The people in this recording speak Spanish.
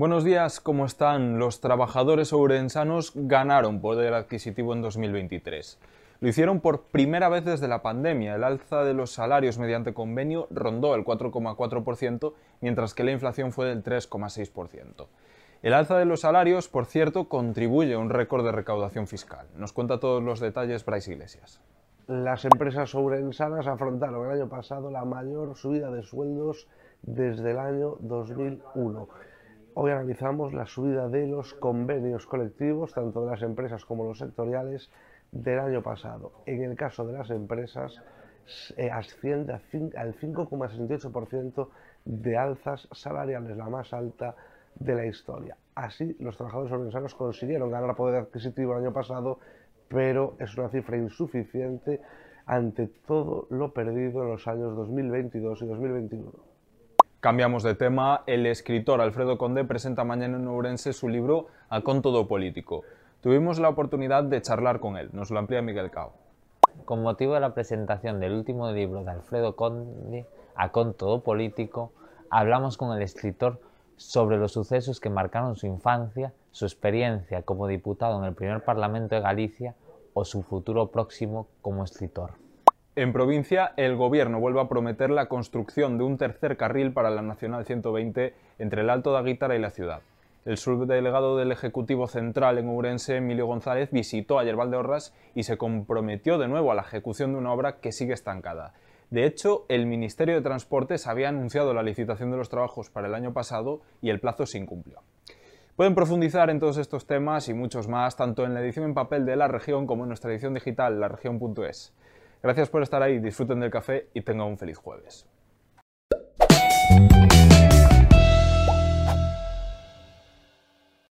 Buenos días, ¿cómo están? Los trabajadores ourensanos ganaron poder adquisitivo en 2023. Lo hicieron por primera vez desde la pandemia. El alza de los salarios mediante convenio rondó el 4,4%, mientras que la inflación fue del 3,6%. El alza de los salarios, por cierto, contribuye a un récord de recaudación fiscal. Nos cuenta todos los detalles Bryce Iglesias. Las empresas ourensanas afrontaron el año pasado la mayor subida de sueldos desde el año 2001 Hoy analizamos la subida de los convenios colectivos, tanto de las empresas como los sectoriales, del año pasado. En el caso de las empresas, eh, asciende al 5,68% de alzas salariales, la más alta de la historia. Así, los trabajadores organizados consiguieron ganar poder adquisitivo el año pasado, pero es una cifra insuficiente ante todo lo perdido en los años 2022 y 2021. Cambiamos de tema. El escritor Alfredo Conde presenta mañana en Ourense su libro A con todo político. Tuvimos la oportunidad de charlar con él. Nos lo amplía Miguel Cao. Con motivo de la presentación del último libro de Alfredo Conde, A con todo político, hablamos con el escritor sobre los sucesos que marcaron su infancia, su experiencia como diputado en el primer Parlamento de Galicia o su futuro próximo como escritor. En provincia, el gobierno vuelve a prometer la construcción de un tercer carril para la Nacional 120 entre el Alto de Aguitara y la ciudad. El subdelegado del Ejecutivo Central en Ourense, Emilio González, visitó ayer Valdeorras y se comprometió de nuevo a la ejecución de una obra que sigue estancada. De hecho, el Ministerio de Transportes había anunciado la licitación de los trabajos para el año pasado y el plazo se incumplió. Pueden profundizar en todos estos temas y muchos más, tanto en la edición en papel de La Región como en nuestra edición digital, laregion.es. Gracias por estar ahí, disfruten del café y tengan un feliz jueves.